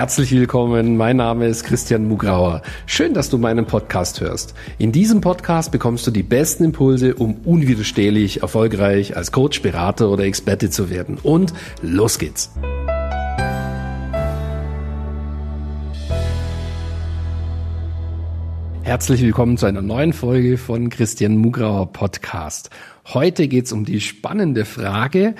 Herzlich willkommen, mein Name ist Christian Mugrauer. Schön, dass du meinen Podcast hörst. In diesem Podcast bekommst du die besten Impulse, um unwiderstehlich erfolgreich als Coach, Berater oder Experte zu werden. Und los geht's! Herzlich willkommen zu einer neuen Folge von Christian Mugrauer Podcast. Heute geht's um die spannende Frage,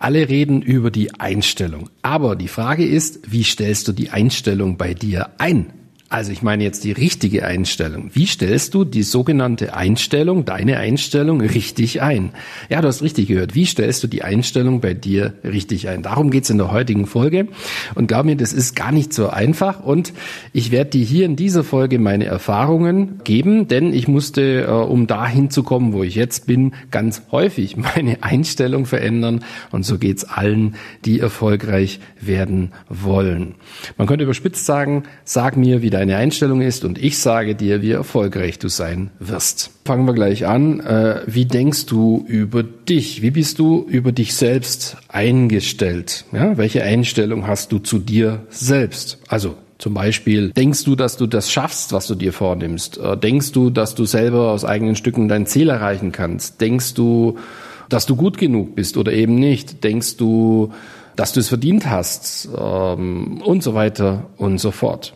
alle reden über die Einstellung. Aber die Frage ist, wie stellst du die Einstellung bei dir ein? Also ich meine jetzt die richtige Einstellung. Wie stellst du die sogenannte Einstellung, deine Einstellung, richtig ein? Ja, du hast richtig gehört. Wie stellst du die Einstellung bei dir richtig ein? Darum geht's in der heutigen Folge. Und glaub mir, das ist gar nicht so einfach. Und ich werde dir hier in dieser Folge meine Erfahrungen geben, denn ich musste, äh, um dahin zu kommen, wo ich jetzt bin, ganz häufig meine Einstellung verändern. Und so geht's allen, die erfolgreich werden wollen. Man könnte überspitzt sagen, sag mir, wie deine Einstellung ist und ich sage dir, wie erfolgreich du sein wirst. Fangen wir gleich an. Äh, wie denkst du über dich? Wie bist du über dich selbst eingestellt? Ja, welche Einstellung hast du zu dir selbst? Also zum Beispiel, denkst du, dass du das schaffst, was du dir vornimmst? Äh, denkst du, dass du selber aus eigenen Stücken dein Ziel erreichen kannst? Denkst du, dass du gut genug bist oder eben nicht? Denkst du, dass du es verdient hast? Ähm, und so weiter und so fort.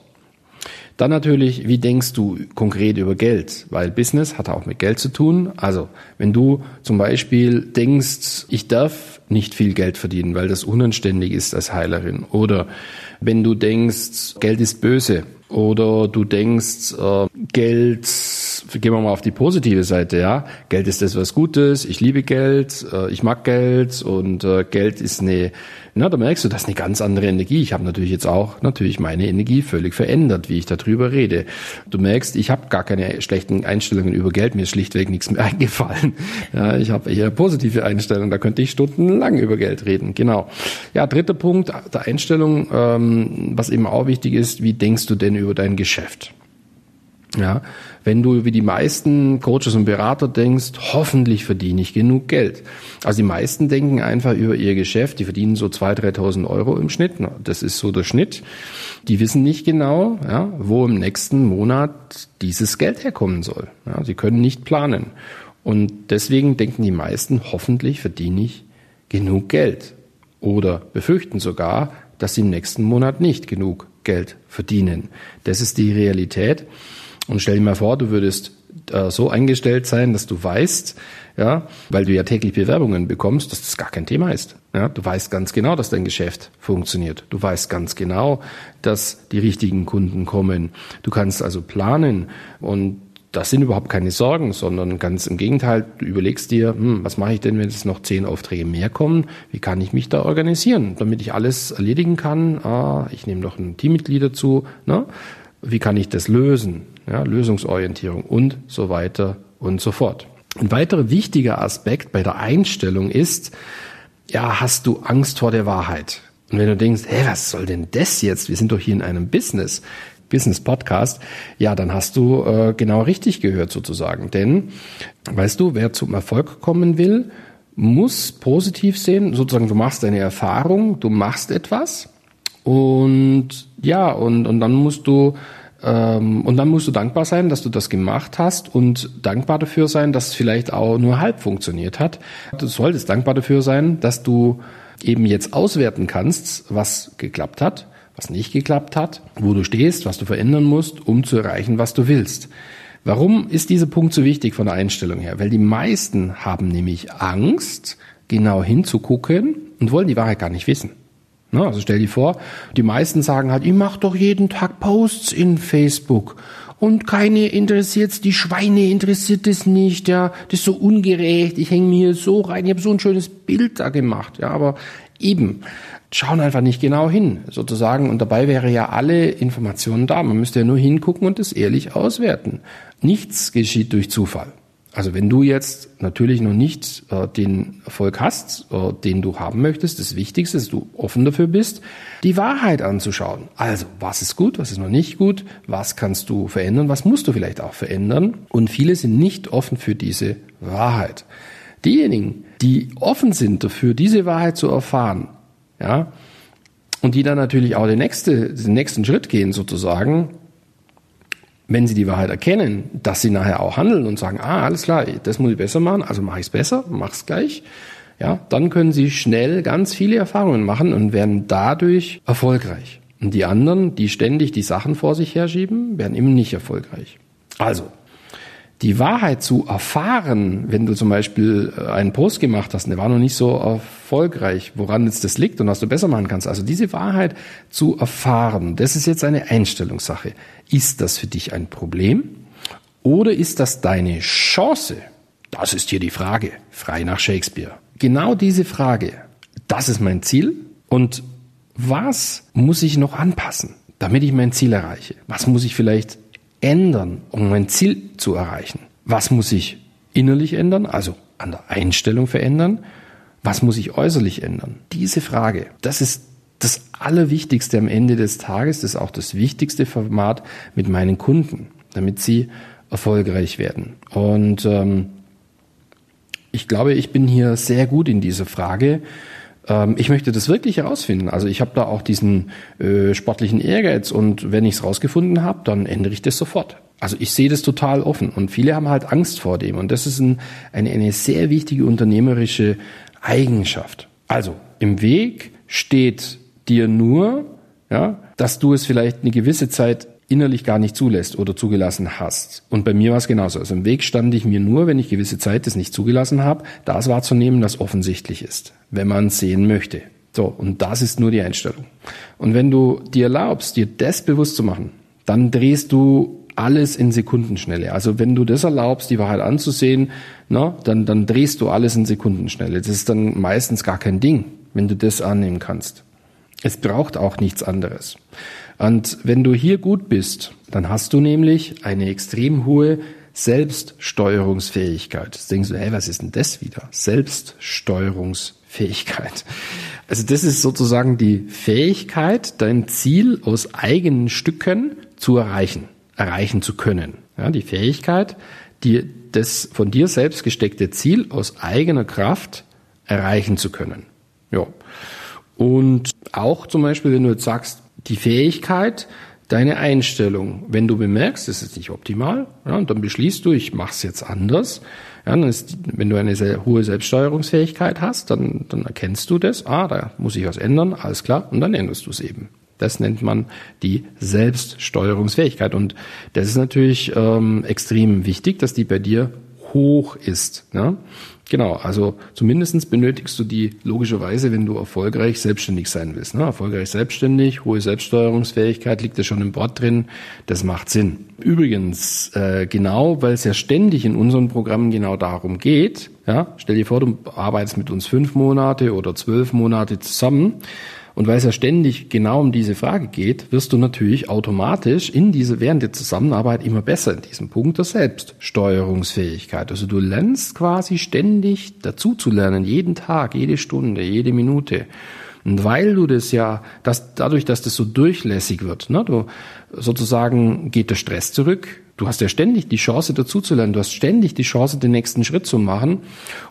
Dann natürlich, wie denkst du konkret über Geld? Weil Business hat auch mit Geld zu tun. Also, wenn du zum Beispiel denkst, ich darf nicht viel Geld verdienen, weil das unanständig ist als Heilerin. Oder wenn du denkst, Geld ist böse. Oder du denkst, äh, Geld gehen wir mal auf die positive Seite, ja. Geld ist das was Gutes, ich liebe Geld, äh, ich mag Geld und äh, Geld ist eine, na, da merkst du, das ist eine ganz andere Energie. Ich habe natürlich jetzt auch natürlich meine Energie völlig verändert, wie ich darüber rede. Du merkst, ich habe gar keine schlechten Einstellungen über Geld, mir ist schlichtweg nichts mehr eingefallen. Ja, ich habe eher positive Einstellungen, da könnte ich stundenlang über Geld reden. Genau. Ja, dritter Punkt der Einstellung, ähm, was eben auch wichtig ist, wie denkst du denn über dein Geschäft? Ja, wenn du wie die meisten Coaches und Berater denkst, hoffentlich verdiene ich genug Geld. Also die meisten denken einfach über ihr Geschäft, die verdienen so 2.000, 3.000 Euro im Schnitt. Das ist so der Schnitt. Die wissen nicht genau, ja, wo im nächsten Monat dieses Geld herkommen soll. Ja, sie können nicht planen. Und deswegen denken die meisten, hoffentlich verdiene ich genug Geld. Oder befürchten sogar, dass sie im nächsten Monat nicht genug Geld verdienen. Das ist die Realität. Und stell dir mal vor, du würdest äh, so eingestellt sein, dass du weißt, ja, weil du ja täglich Bewerbungen bekommst, dass das gar kein Thema ist. Ja, du weißt ganz genau, dass dein Geschäft funktioniert. Du weißt ganz genau, dass die richtigen Kunden kommen. Du kannst also planen und das sind überhaupt keine Sorgen, sondern ganz im Gegenteil, du überlegst dir, hm, was mache ich denn, wenn es noch zehn Aufträge mehr kommen? Wie kann ich mich da organisieren, damit ich alles erledigen kann? Ah, ich nehme noch ein Teammitglied dazu. Ne? Wie kann ich das lösen? ja, Lösungsorientierung und so weiter und so fort. Ein weiterer wichtiger Aspekt bei der Einstellung ist, ja, hast du Angst vor der Wahrheit? Und wenn du denkst, hä, was soll denn das jetzt? Wir sind doch hier in einem Business. Business Podcast, ja, dann hast du äh, genau richtig gehört sozusagen. Denn, weißt du, wer zum Erfolg kommen will, muss positiv sehen, sozusagen, du machst eine Erfahrung, du machst etwas und ja, und, und dann musst du ähm, und dann musst du dankbar sein, dass du das gemacht hast und dankbar dafür sein, dass es vielleicht auch nur halb funktioniert hat. Du solltest dankbar dafür sein, dass du eben jetzt auswerten kannst, was geklappt hat, was nicht geklappt hat, wo du stehst, was du verändern musst, um zu erreichen, was du willst. Warum ist dieser Punkt so wichtig von der Einstellung her? Weil die meisten haben nämlich Angst, genau hinzugucken und wollen die Wahrheit gar nicht wissen. Ne? Also stell dir vor, die meisten sagen halt, ich mache doch jeden Tag Posts in Facebook. Und keine interessiert's, die Schweine interessiert es nicht, ja, das ist so ungerecht, ich hänge mir so rein, ich habe so ein schönes Bild da gemacht, ja, aber eben, schauen einfach nicht genau hin, sozusagen, und dabei wäre ja alle Informationen da, man müsste ja nur hingucken und es ehrlich auswerten. Nichts geschieht durch Zufall. Also wenn du jetzt natürlich noch nicht äh, den Erfolg hast, äh, den du haben möchtest, das Wichtigste ist, dass du offen dafür bist, die Wahrheit anzuschauen. Also was ist gut, was ist noch nicht gut, was kannst du verändern, was musst du vielleicht auch verändern. Und viele sind nicht offen für diese Wahrheit. Diejenigen, die offen sind dafür, diese Wahrheit zu erfahren, ja, und die dann natürlich auch den, nächste, den nächsten Schritt gehen sozusagen, wenn sie die Wahrheit erkennen, dass sie nachher auch handeln und sagen, ah, alles klar, das muss ich besser machen, also mache ich es besser, mach es gleich. Ja, dann können sie schnell ganz viele Erfahrungen machen und werden dadurch erfolgreich. Und die anderen, die ständig die Sachen vor sich herschieben, werden immer nicht erfolgreich. Also, die Wahrheit zu erfahren, wenn du zum Beispiel äh, einen Post gemacht hast, der war noch nicht so erfolgreich, woran jetzt das liegt und was du besser machen kannst. Also diese Wahrheit zu erfahren, das ist jetzt eine Einstellungssache. Ist das für dich ein Problem oder ist das deine Chance? Das ist hier die Frage, frei nach Shakespeare. Genau diese Frage, das ist mein Ziel und was muss ich noch anpassen, damit ich mein Ziel erreiche? Was muss ich vielleicht ändern, um mein Ziel zu erreichen? Was muss ich innerlich ändern, also an der Einstellung verändern? Was muss ich äußerlich ändern? Diese Frage, das ist das Allerwichtigste am Ende des Tages, das ist auch das wichtigste Format mit meinen Kunden, damit sie erfolgreich werden. Und ähm, ich glaube, ich bin hier sehr gut in dieser Frage ähm, ich möchte das wirklich herausfinden. Also ich habe da auch diesen äh, sportlichen Ehrgeiz und wenn ich es rausgefunden habe, dann ändere ich das sofort. Also ich sehe das total offen und viele haben halt Angst vor dem und das ist ein, eine, eine sehr wichtige unternehmerische Eigenschaft. Also im Weg steht dir nur, ja, dass du es vielleicht eine gewisse Zeit innerlich gar nicht zulässt oder zugelassen hast. Und bei mir war es genauso. Also im Weg stand ich mir nur, wenn ich gewisse Zeit das nicht zugelassen habe, das wahrzunehmen, was offensichtlich ist, wenn man sehen möchte. So, und das ist nur die Einstellung. Und wenn du dir erlaubst, dir das bewusst zu machen, dann drehst du alles in Sekundenschnelle. Also wenn du das erlaubst, die Wahrheit anzusehen, na, dann, dann drehst du alles in Sekundenschnelle. Das ist dann meistens gar kein Ding, wenn du das annehmen kannst. Es braucht auch nichts anderes. Und wenn du hier gut bist, dann hast du nämlich eine extrem hohe Selbststeuerungsfähigkeit. Jetzt denkst du, hey, was ist denn das wieder? Selbststeuerungsfähigkeit. Also das ist sozusagen die Fähigkeit, dein Ziel aus eigenen Stücken zu erreichen, erreichen zu können. Ja, die Fähigkeit, die, das von dir selbst gesteckte Ziel aus eigener Kraft erreichen zu können. Ja. Und auch zum Beispiel, wenn du jetzt sagst, die Fähigkeit, deine Einstellung, wenn du bemerkst, es ist nicht optimal, ja, und dann beschließt du, ich mache es jetzt anders. Ja, dann ist, wenn du eine sehr hohe Selbststeuerungsfähigkeit hast, dann, dann erkennst du das, ah, da muss ich was ändern, alles klar, und dann änderst du es eben. Das nennt man die Selbststeuerungsfähigkeit. Und das ist natürlich ähm, extrem wichtig, dass die bei dir hoch ist. Ja? Genau, also zumindestens benötigst du die logischerweise, wenn du erfolgreich selbstständig sein willst. Ne? Erfolgreich selbstständig, hohe Selbststeuerungsfähigkeit liegt ja schon im Wort drin, das macht Sinn. Übrigens, äh, genau, weil es ja ständig in unseren Programmen genau darum geht, ja, stell dir vor, du arbeitest mit uns fünf Monate oder zwölf Monate zusammen, und weil es ja ständig genau um diese Frage geht, wirst du natürlich automatisch in diese, während der Zusammenarbeit immer besser in diesem Punkt der Selbststeuerungsfähigkeit. Also du lernst quasi ständig dazu zu lernen, jeden Tag, jede Stunde, jede Minute. Und weil du das ja, dass, dadurch, dass das so durchlässig wird, ne, du, sozusagen geht der Stress zurück. Du hast ja ständig die Chance dazu zu lernen. Du hast ständig die Chance, den nächsten Schritt zu machen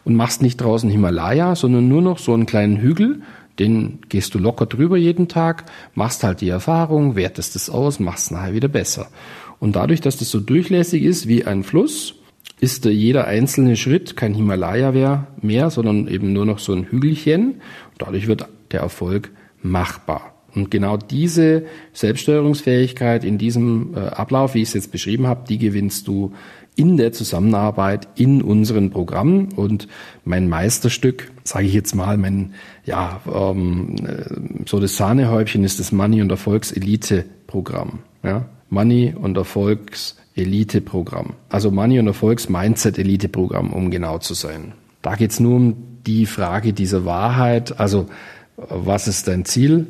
und machst nicht draußen Himalaya, sondern nur noch so einen kleinen Hügel, den gehst du locker drüber jeden Tag, machst halt die Erfahrung, wertest es aus, machst es nachher wieder besser. Und dadurch, dass das so durchlässig ist wie ein Fluss, ist jeder einzelne Schritt kein Himalaya mehr, sondern eben nur noch so ein Hügelchen. dadurch wird der Erfolg machbar. Und genau diese Selbststeuerungsfähigkeit in diesem äh, Ablauf, wie ich es jetzt beschrieben habe, die gewinnst du in der Zusammenarbeit in unseren Programmen. Und mein Meisterstück, sage ich jetzt mal, mein, ja, ähm, so das Sahnehäubchen ist das Money- und Erfolgs-Elite-Programm. Ja? Money- und Erfolgs-Elite-Programm. Also Money- und Erfolgs-Mindset-Elite-Programm, um genau zu sein. Da geht's nur um die Frage dieser Wahrheit. Also, was ist dein Ziel?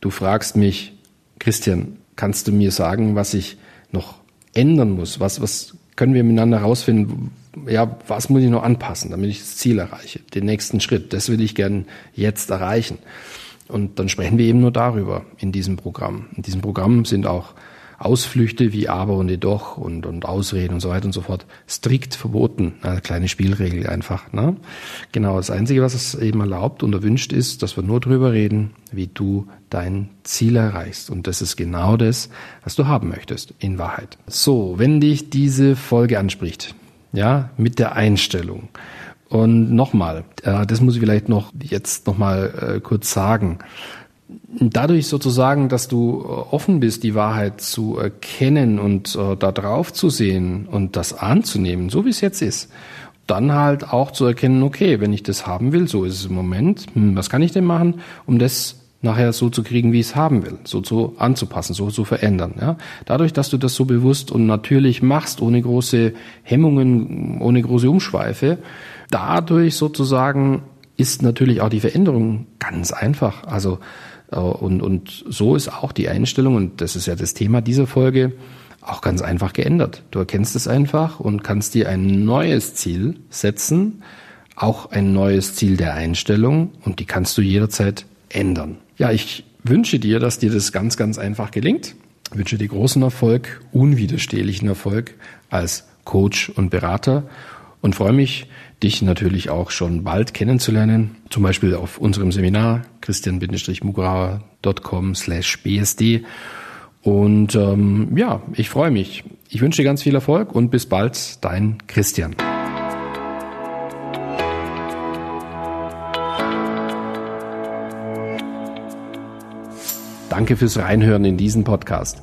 Du fragst mich, Christian, kannst du mir sagen, was ich noch ändern muss? Was, was können wir miteinander herausfinden, ja, was muss ich noch anpassen, damit ich das Ziel erreiche, den nächsten Schritt. Das will ich gern jetzt erreichen. Und dann sprechen wir eben nur darüber in diesem Programm. In diesem Programm sind auch Ausflüchte wie aber und jedoch und, und Ausreden und so weiter und so fort strikt verboten. Eine kleine Spielregel einfach. Ne? Genau, das Einzige, was es eben erlaubt und erwünscht ist, dass wir nur drüber reden, wie du dein Ziel erreichst. Und das ist genau das, was du haben möchtest, in Wahrheit. So, wenn dich diese Folge anspricht, ja, mit der Einstellung. Und nochmal, äh, das muss ich vielleicht noch jetzt nochmal äh, kurz sagen dadurch sozusagen, dass du äh, offen bist, die Wahrheit zu erkennen und äh, da drauf zu sehen und das anzunehmen, so wie es jetzt ist, dann halt auch zu erkennen, okay, wenn ich das haben will, so ist es im Moment, hm, was kann ich denn machen, um das nachher so zu kriegen, wie ich es haben will, so zu anzupassen, so zu verändern. Ja? Dadurch, dass du das so bewusst und natürlich machst, ohne große Hemmungen, ohne große Umschweife, dadurch sozusagen ist natürlich auch die Veränderung ganz einfach. Also und, und so ist auch die Einstellung, und das ist ja das Thema dieser Folge, auch ganz einfach geändert. Du erkennst es einfach und kannst dir ein neues Ziel setzen, auch ein neues Ziel der Einstellung und die kannst du jederzeit ändern. Ja, ich wünsche dir, dass dir das ganz, ganz einfach gelingt. Ich wünsche dir großen Erfolg, unwiderstehlichen Erfolg als Coach und Berater und freue mich, dich natürlich auch schon bald kennenzulernen, zum Beispiel auf unserem Seminar christian-mugrauer.com slash bsd. Und ähm, ja, ich freue mich. Ich wünsche dir ganz viel Erfolg und bis bald, dein Christian. Danke fürs Reinhören in diesen Podcast.